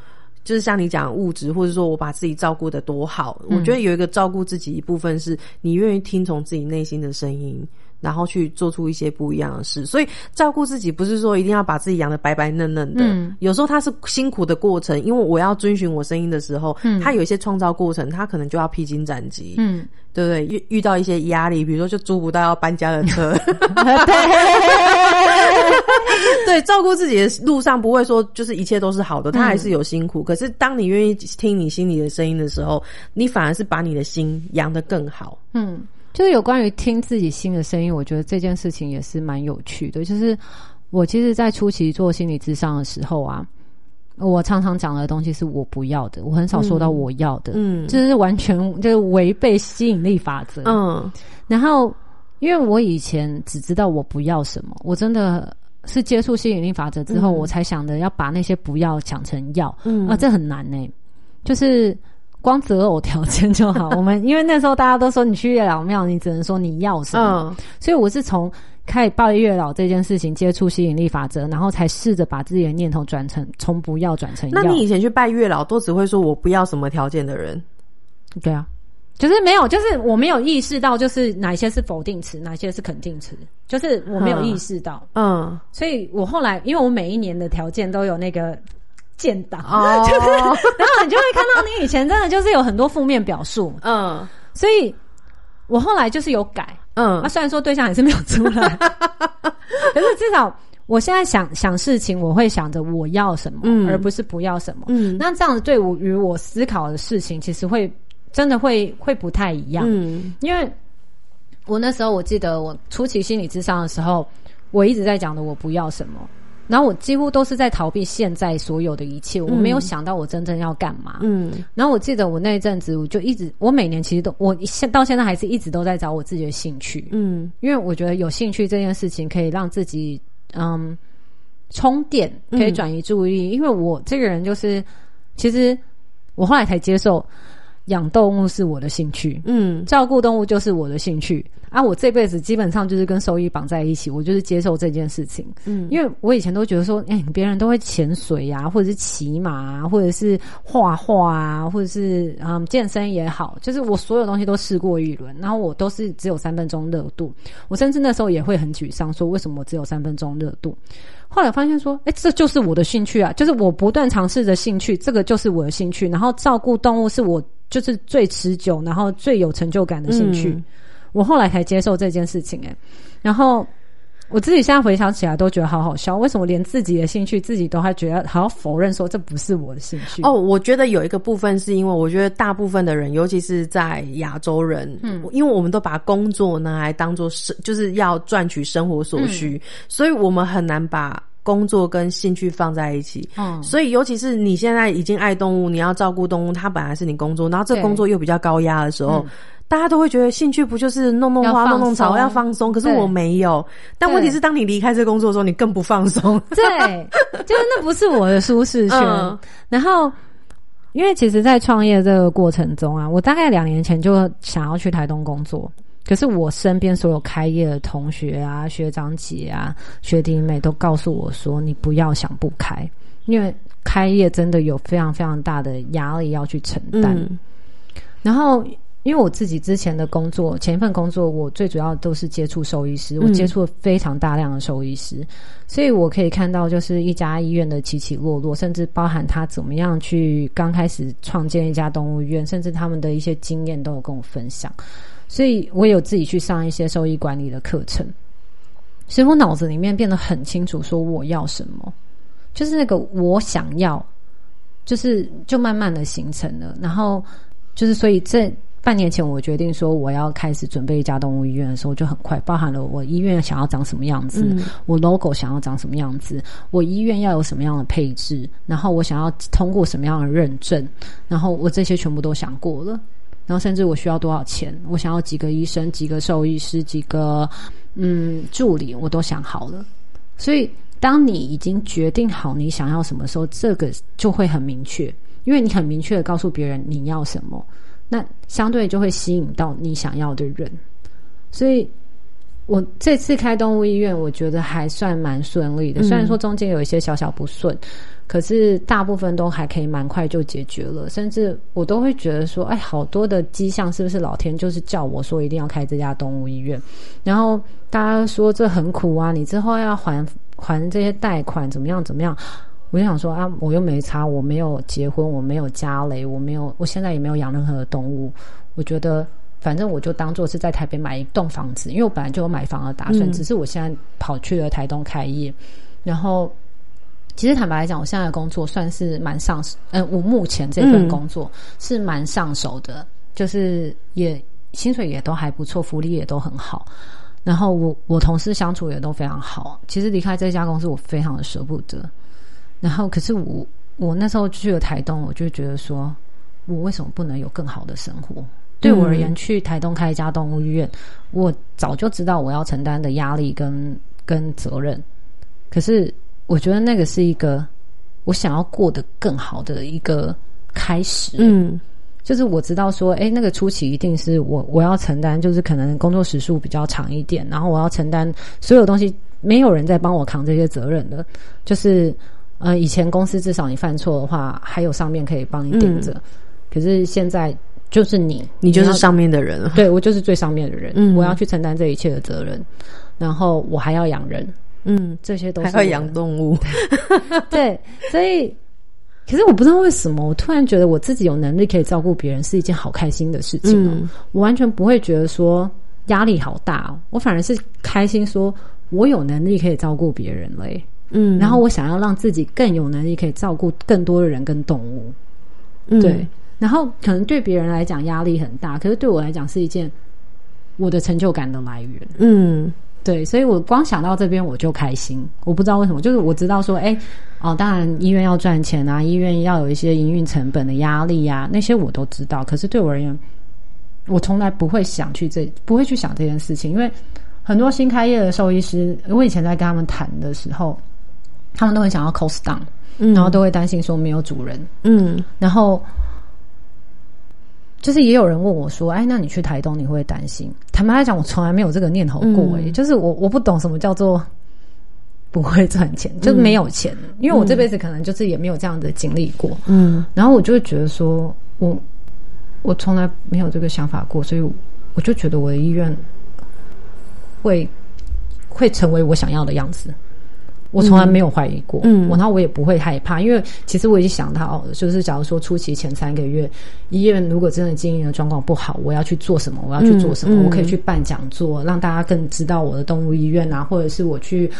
就是像你讲物质，或者说我把自己照顾的多好，我觉得有一个照顾自己一部分是你愿意听从自己内心的声音，然后去做出一些不一样的事。所以照顾自己不是说一定要把自己养得白白嫩嫩的，嗯有时候它是辛苦的过程，因为我要遵循我声音的时候，嗯它有一些创造过程，它可能就要披荆斩棘，嗯，对不对？遇遇到一些压力，比如说就租不到要搬家的车，<laughs> <laughs> 对，照顾自己的路上不会说就是一切都是好的，他还是有辛苦。可是当你愿意听你心里的声音的时候，你反而是把你的心养得更好。嗯，就是有关于听自己心的声音，我觉得这件事情也是蛮有趣的。就是我其实，在初期做心理咨商的时候啊，我常常讲的东西是我不要的，我很少说到我要的，嗯就是完全就是违背吸引力法则。嗯然后，因为我以前只知道我不要什么，我真的是接触吸引力法则之后，嗯我才想着要把那些不要讲成要。嗯啊，这很难呢、就是光择偶条件就好。<laughs> 我们因为那时候大家都说你去月老庙，你只能说你要什么，嗯所以我是从开始拜月老这件事情接触吸引力法则，然后才试着把自己的念头转成从不要转成要。那你以前去拜月老，都只会说我不要什么条件的人，对啊，就是没有，就是我没有意识到，就是哪些是否定词，哪些是肯定词，就是我没有意识到。嗯所以我后来，因为我每一年的条件都有那个建档，哦，<laughs> 然后你就会看到你以前真的就是有很多负面表述，<laughs> 嗯。所以我后来就是有改。嗯。那、虽然说对象还是没有出来，<laughs> 可是至少我现在想想事情，我会想着我要什么，嗯。而不是不要什么。嗯。那这样子对我与我思考的事情，其实会真的会会不太一样。嗯。因为我那时候我记得我初期心理智商的时候，我一直在讲的我不要什么，然后我几乎都是在逃避现在所有的一切，我没有想到我真正要干嘛。嗯。然后我记得我那一阵子，我就一直，我每年其实都，我现到现在还是一直都在找我自己的兴趣，嗯。因为我觉得有兴趣这件事情可以让自己嗯充电，可以转移注意力。因为我这个人就是，其实我后来才接受养动物是我的兴趣，嗯照顾动物就是我的兴趣啊！我这辈子基本上就是跟兽医绑在一起，我就是接受这件事情。嗯因为我以前都觉得说，哎、别人都会潜水呀、或者是骑马啊，或者是画画啊，或者是嗯健身也好，就是我所有东西都试过一轮，然后我都是只有三分钟热度。我甚至那时候也会很沮丧，说为什么我只有三分钟热度？后来发现说，哎、这就是我的兴趣啊，就是我不断尝试的兴趣，这个就是我的兴趣。然后照顾动物是我就是最持久，然后最有成就感的兴趣。嗯我后来才接受这件事情、诶，然后我自己现在回想起来都觉得好好笑，为什么连自己的兴趣自己都还觉得还要否认说这不是我的兴趣？哦，我觉得有一个部分是因为我觉得大部分的人，尤其是在亚洲人，嗯，因为我们都把工作呢来当做是就是要赚取生活所需，所以我们很难把工作跟兴趣放在一起。嗯，所以尤其是你现在已经爱动物，你要照顾动物，它本来是你工作，然后这工作又比较高压的时候。大家都会觉得兴趣不就是弄弄花、弄弄草，要放松。可是我没有。但问题是，当你离开这工作的时候，你更不放松。对，就是那不是我的舒适圈。然后，因为其实，在创业这个过程中啊，我大概两年前就想要去台东工作。可是，我身边所有开业的同学啊、学长姐啊、学弟妹都告诉我说：“你不要想不开，因为开业真的有非常非常大的压力要去承担。”然后。因为我自己之前的工作，前一份工作，我最主要都是接触兽医师，我接触了非常大量的兽医师，所以我可以看到，就是一家医院的起起落落，甚至包含他怎么样去刚开始创建一家动物医院，甚至他们的一些经验都有跟我分享，所以我有自己去上一些收益管理的课程，所以我脑子里面变得很清楚，说我要什么，就是那个我想要，就是就慢慢的形成了，然后就是所以这。半年前，我决定说我要开始准备一家动物医院的时候，就很快包含了我医院想要长什么样子，我 logo 想要长什么样子，我医院要有什么样的配置，然后我想要通过什么样的认证，然后我这些全部都想过了，然后甚至我需要多少钱，我想要几个医生、几个兽医师、几个嗯助理，我都想好了。所以，当你已经决定好你想要什么时候，这个就会很明确，因为你很明确的告诉别人你要什么。那相对就会吸引到你想要的人，所以我这次开动物医院，我觉得还算蛮顺利的。虽然说中间有一些小小不顺，可是大部分都还可以蛮快就解决了。甚至我都会觉得说，哎，好多的迹象是不是老天就是叫我说一定要开这家动物医院？然后大家说这很苦啊，你之后要还还这些贷款，怎么样怎么样？我就想说啊，我又没差，我没有结婚，我没有家累，我没有，我现在也没有养任何的动物。我觉得反正我就当做是在台北买一栋房子，因为我本来就有买房的打算，只是我现在跑去了台东开业。然后，其实坦白来讲，我现在的工作算是蛮上手，嗯，我目前这份工作是蛮上手的，就是也薪水也都还不错，福利也都很好。然后我我同事相处也都非常好。其实离开这家公司，我非常的舍不得。然后，可是我我那时候去了台东，我就觉得说，我为什么不能有更好的生活？对我而言，去台东开一家动物医院，我早就知道我要承担的压力跟跟责任。可是，我觉得那个是一个我想要过得更好的一个开始。嗯，就是我知道说，哎，那个初期一定是我我要承担，就是可能工作时数比较长一点，然后我要承担所有东西，没有人在帮我扛这些责任的，就是。呃，以前公司至少你犯错的话，还有上面可以帮你顶着。可是现在就是你，你就是上面的人了。对我就是最上面的人，嗯，我要去承担这一切的责任，然后我还要养人，嗯，这些都是还要养动物。<laughs> 对，所以，可是我不知道为什么，我突然觉得我自己有能力可以照顾别人是一件好开心的事情哦。我完全不会觉得说压力好大哦，我反而是开心，说我有能力可以照顾别人嘞。嗯，然后我想要让自己更有能力，可以照顾更多的人跟动物。嗯对，然后可能对别人来讲压力很大，可是对我来讲是一件我的成就感的来源。嗯，对，所以我光想到这边我就开心。我不知道为什么，就是我知道说，哎，哦，当然医院要赚钱啊，医院要有一些营运成本的压力呀，那些我都知道。可是对我而言，我从来不会想去这，不会去想这件事情，因为很多新开业的兽医师，我以前在跟他们谈的时候。他们都很想要 cost down，然后都会担心说没有主人。嗯，然后就是也有人问我说：“哎，那你去台东你会担心？”坦白来讲，我从来没有这个念头过。哎，就是我我不懂什么叫做不会赚钱，就是没有钱。因为我这辈子可能就是也没有这样的经历过。嗯，然后我就会觉得说，我我从来没有这个想法过，所以我就觉得我的意愿会会成为我想要的样子。我从来没有怀疑过，嗯我然后我也不会害怕，因为其实我已经想到，就是假如说初期前三个月，医院如果真的经营的状况不好，我要去做什么？我要去做什么？嗯嗯我可以去办讲座，让大家更知道我的动物医院啊，或者是我去。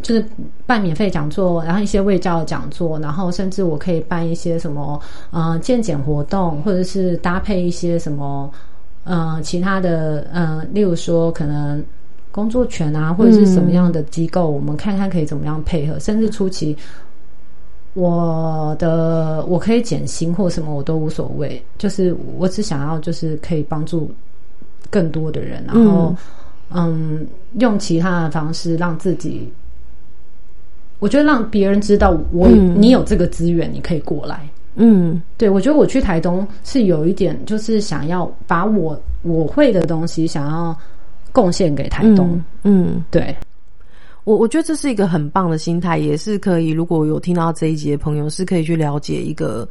就是办免费讲座，然后一些卫教讲座，然后甚至我可以办一些什么呃健检活动，或者是搭配一些什么呃其他的呃，例如说可能工作权啊，或者是什么样的机构，我们看看可以怎么样配合，甚至初期我的我可以减薪或什么我都无所谓，就是我只想要就是可以帮助更多的人，然后嗯用其他的方式让自己。我觉得让别人知道我、嗯。你有这个资源，你可以过来。嗯。对，我觉得我去台东是有一点，就是想要把我我会的东西，想要贡献给台东。嗯嗯，对，我我觉得这是一个很棒的心态，也是可以。如果有听到这一集的朋友，是可以去了解一个，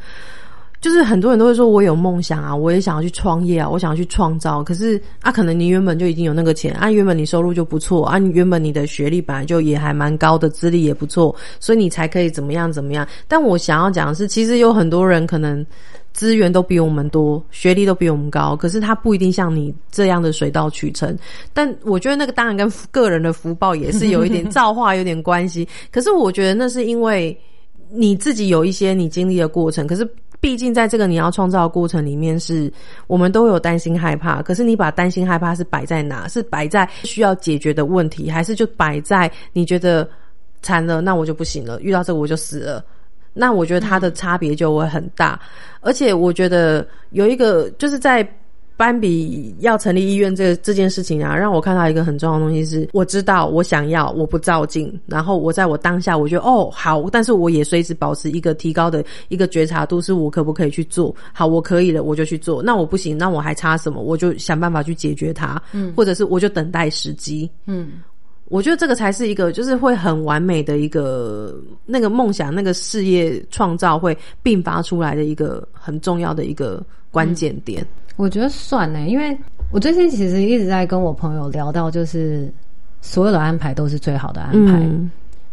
就是很多人都会说我有梦想啊，我也想要去创业啊，我想要去创造。可是啊，可能你原本就已经有那个钱啊，原本你收入就不错啊，你原本你的学历本来就也还蛮高的，资历也不错，所以你才可以怎么样怎么样。但我想要讲的是，其实有很多人可能。资源都比我们多，学历都比我们高，可是他不一定像你这样的水到渠成。但我觉得那个当然跟个人的福报也是有一点造化有点关系。<laughs> 可是我觉得那是因为你自己有一些你经历的过程，可是毕竟在这个你要创造的过程里面是，我们都有担心害怕。可是你把担心害怕是摆在哪？是摆在需要解决的问题，还是就摆在你觉得惨了，那我就不行了，遇到这个我就死了。那我觉得它的差别就会很大，而且我觉得有一个就是在斑比要成立医院这这件事情啊，让我看到一个很重要的东西是，我知道我想要，我不照进，然后我在我当下，我觉得哦好，但是我也随时保持一个提高的一个觉察度，是我可不可以去做好，我可以了我就去做，那我不行，那我还差什么，我就想办法去解决它，嗯，或者是我就等待时机，嗯。我觉得这个才是一个，就是会很完美的一个那个梦想、那个事业创造会并发出来的一个很重要的一个关键点。我觉得算呢，因为我最近其实一直在跟我朋友聊到，就是所有的安排都是最好的安排。嗯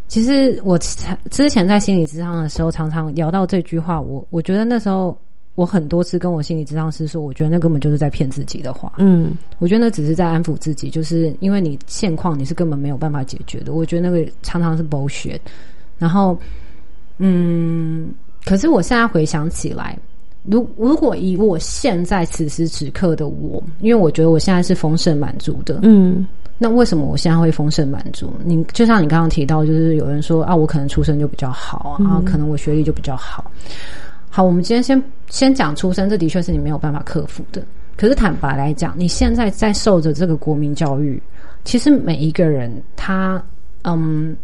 其实我之前在心理咨商的时候，常常聊到这句话，我我觉得那时候我很多次跟我心理咨商师说，我觉得那根本就是在骗自己的话。嗯我觉得那只是在安抚自己，就是因为你现况你是根本没有办法解决的。我觉得那个常常是 bullshit。然后，嗯，可是我现在回想起来，如如果以我现在此时此刻的我，因为我觉得我现在是丰盛满足的，嗯那为什么我现在会丰盛满足？你就像你刚刚提到，就是有人说啊，我可能出生就比较好啊，啊可能我学历就比较好。好，我们今天先先讲出生，这的确是你没有办法克服的。可是坦白来讲，你现在在受着这个国民教育，其实每一个人他嗯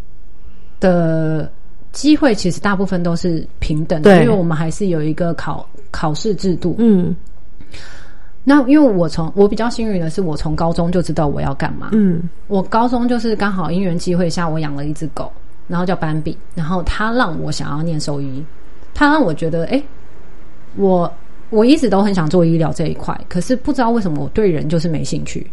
的机会，其实大部分都是平等的，因为我们还是有一个考考试制度。嗯那因为我从我比较幸运的是，我从高中就知道我要干嘛。嗯我高中就是刚好因缘机会下，我养了一只狗，然后叫斑比，然后它让我想要念兽医，他让我觉得，哎、我我一直都很想做医疗这一块，可是不知道为什么我对人就是没兴趣。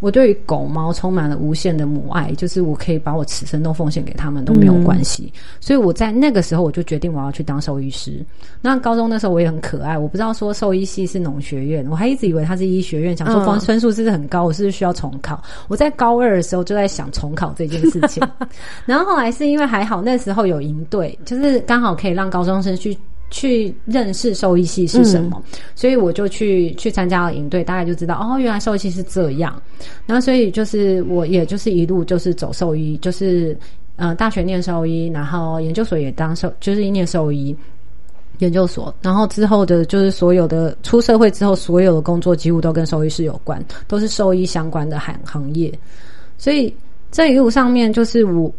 我对于狗猫充满了无限的母爱，就是我可以把我此生都奉献给他们都没有关系。所以我在那个时候我就决定我要去当兽医师。那高中那时候我也很可爱，我不知道说兽医系是农学院，我还一直以为它是医学院，想说分数是不是很高，我是不是需要重考？我在高二的时候就在想重考这件事情，<laughs> 然后后来是因为还好那时候有营队，就是刚好可以让高中生去。去认识兽医系是什么，所以我就去去参加了营队，大概就知道哦，原来兽医系是这样。然后所以就是我也就是一路就是走兽医，就是呃大学念兽医，然后研究所也当兽，就是念兽医。研究所，然后之后的就是所有的出社会之后，所有的工作几乎都跟兽医师有关，都是兽医相关的行行业。所以这一路上面，就是我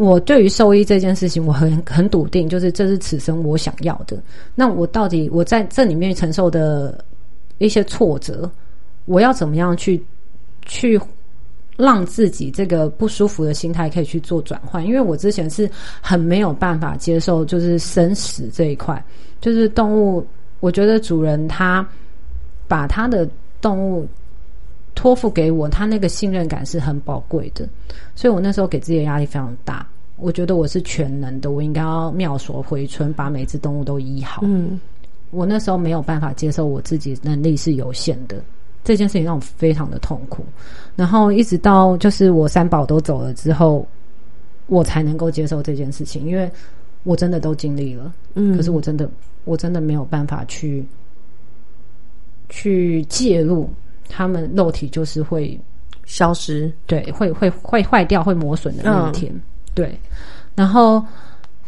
我对于兽医这件事情，我很很笃定，就是这是此生我想要的。那我到底我在这里面承受的一些挫折，我要怎么样去去让自己这个不舒服的心态可以去做转换？因为我之前是很没有办法接受，就是生死这一块，就是动物，我觉得主人他把他的动物。托付给我，他那个信任感是很宝贵的，所以我那时候给自己的压力非常大。我觉得我是全能的，我应该要妙手回春，把每只动物都医好。嗯，我那时候没有办法接受我自己能力是有限的，这件事情让我非常的痛苦。然后一直到就是我三宝都走了之后，我才能够接受这件事情，因为我真的都经历了，嗯可是我真的我真的没有办法去去介入，他们肉体就是会消失，对，会会会坏掉、会磨损的那一天。对，然后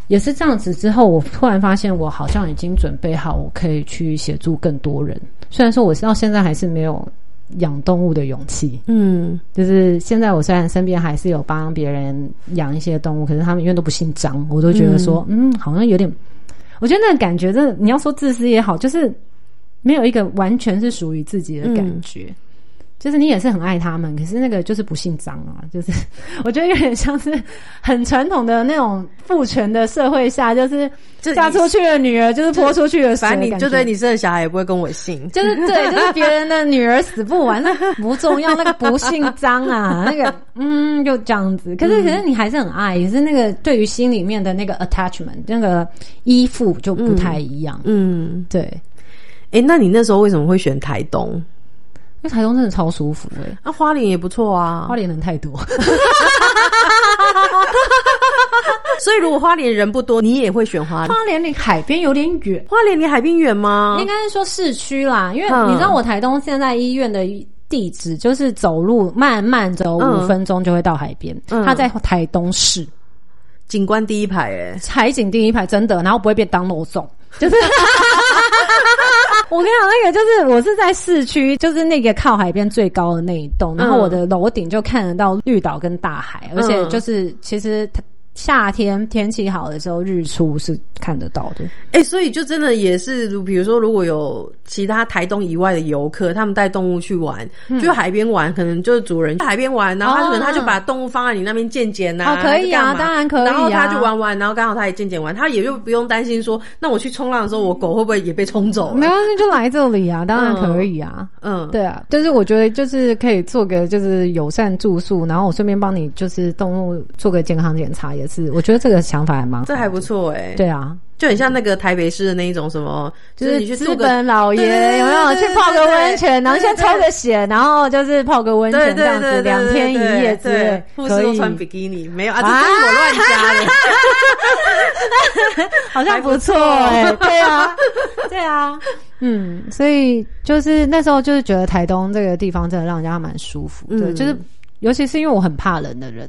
也是这样子之后，我突然发现我好像已经准备好，我可以去协助更多人。虽然说我到现在还是没有养动物的勇气，嗯。就是现在我虽然身边还是有帮别人养一些动物，可是他们因为都不姓张，我都觉得说，嗯。好像有点，我觉得那个感觉，真的你要说自私也好，就是没有一个完全是属于自己的感觉。就是你也是很爱他们，可是那个就是不姓张啊，<laughs> 就是我觉得有点像是很传统的那种父权的社会下，就是嫁出去的女儿就是泼出去的水，反正你就对你生的小孩也不会跟我姓。就 <laughs> 是对，就是别人的女儿死不完，那 <laughs> 不重要，那个不姓张啊，那个嗯，就这样子。可是，可是你还是很爱，也是那个对于心里面的那个 attachment，那个依附就不太一样。嗯，对，哎、那你那时候为什么会选台东？因为台东真的超舒服哎、那、花莲也不错啊。花莲人太多 <laughs> <laughs> 所以如果花莲人不多，你也会选花莲。花莲离海边有点远，花莲离海边远吗？应该是说市区啦，因为嗯你知道我台东现在医院的地址就是走路慢慢走嗯五分钟就会到海边，嗯它在台东市。景观第一排、哎，海景第一排真的，然后不会被当楼种，就是。<laughs> 我跟你讲，那个就是我是在市区，就是那个靠海边最高的那一栋，然后我的楼顶就看得到绿岛跟大海，而且就是其实它夏天天气好的时候，日出是看得到的。哎、所以就真的也是，如比如说，如果有其他台东以外的游客，他们带动物去玩，就海边玩，可能就是主人去海边玩，然后他可能他就把动物放在你那边健检呐，哦可以啊当然可以啊然后他就玩玩，然后刚好他也健检完，他也就不用担心说，那我去冲浪的时候，我狗会不会也被冲走了？没关系，就来这里啊，<laughs> 当然可以啊。嗯，对啊，就是我觉得就是可以做个就是友善住宿，然后我顺便帮你就是动物做个健康检查，也是我觉得这个想法还蛮这还不错哎、对啊，就很像那个台北市的那一种什么，就是资你去日本老爷有没有？去泡个对温泉，然后先抽个血，然后就是泡个温泉这样子，两天一夜之对类，护士可以，都穿比基尼，没有啊？这这是我乱加的。<laughs> 好像不错哎，对啊，对啊，嗯，所以就是那时候就是觉得台东这个地方真的让人家蛮舒服的，嗯。就是尤其是因为我很怕冷的人，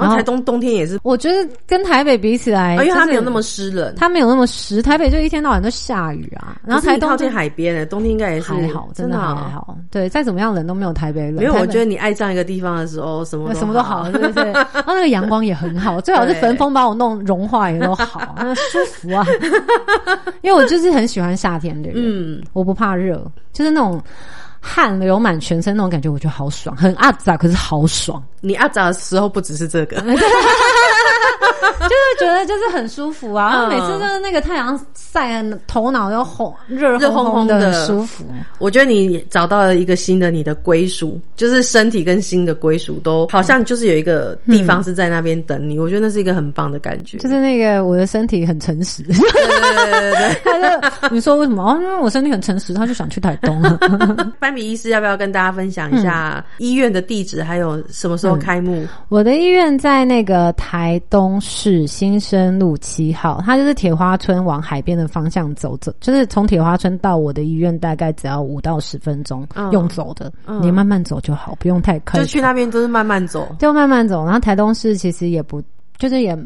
然后台东冬天也是，我觉得跟台北比起来，哦因为它就是没有那么湿冷。它没有那么湿，台北就一天到晚都下雨啊，然后台东靠近海边的，冬天应该也是还好，真的啊还好。对，再怎么样冷都没有台北冷。没有，台北我觉得你爱上一个地方的时候，什么什么都好，对不对？<laughs> 然后那个阳光也很好，<laughs> 最好是对焚风把我弄融化也都好，那 <laughs> 舒服啊。因为我就是很喜欢夏天的人，嗯，我不怕热，就是那种汗流满全身那种感觉，我觉得好爽，很阿杂，可是好爽，你阿杂的时候不只是这个，<laughs> <laughs> 就是觉得就是很舒服啊。然后嗯每次就是那个太阳晒头脑又红热热烘，烘烘的很舒服。我觉得你找到了一个新的你的归属，就是身体跟心的归属都好像就是有一个地方是在那边等你。我觉得那是一个很棒的感觉。就是那个我的身体很诚实，对对对对对。<laughs> 他就你说为什么？哦，因为我身体很诚实，他就想去台东。<laughs> 班比医师要不要跟大家分享一下医院的地址，还有什么时候开幕？我的医院在那个台东市新生路七号，它就是铁花村往海边的方向走走，就是从铁花村到我的医院大概只要五到十分钟，嗯用走的，嗯你慢慢走就好，不用太坑，就去那边都是慢慢走。就慢慢走。然后台东市其实也不，就是也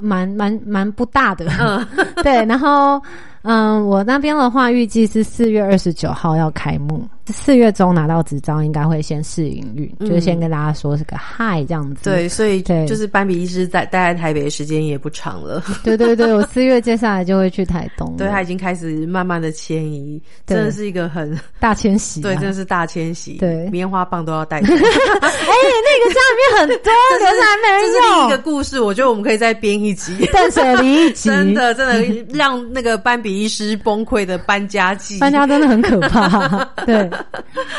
蛮蛮蛮不大的，嗯，<laughs> 对。然后嗯，我那边的话预计是四月二十九号要开幕，四月中拿到执照，应该会先试营运，就是先跟大家说是个嗨这样子。对，所以对就是斑比医师在待在台北的时间也不长了。对对对，我四月接下来就会去台东，对他已经开始慢慢的迁移，真的是一个很大迁徙、啊，对，真的是大迁徙。对棉花棒都要带走。<laughs> 哎、那个家里面很多，<laughs> 可是还没这是另一个故事，我觉得我们可以再编一集。用，断舍离一集，<laughs> 真的，真的让那个斑比医师崩溃的搬家记。搬家真的很可怕。<laughs> 对，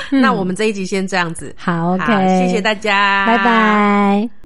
那我们这一集先这样子。好，OK，好谢谢大家，拜拜。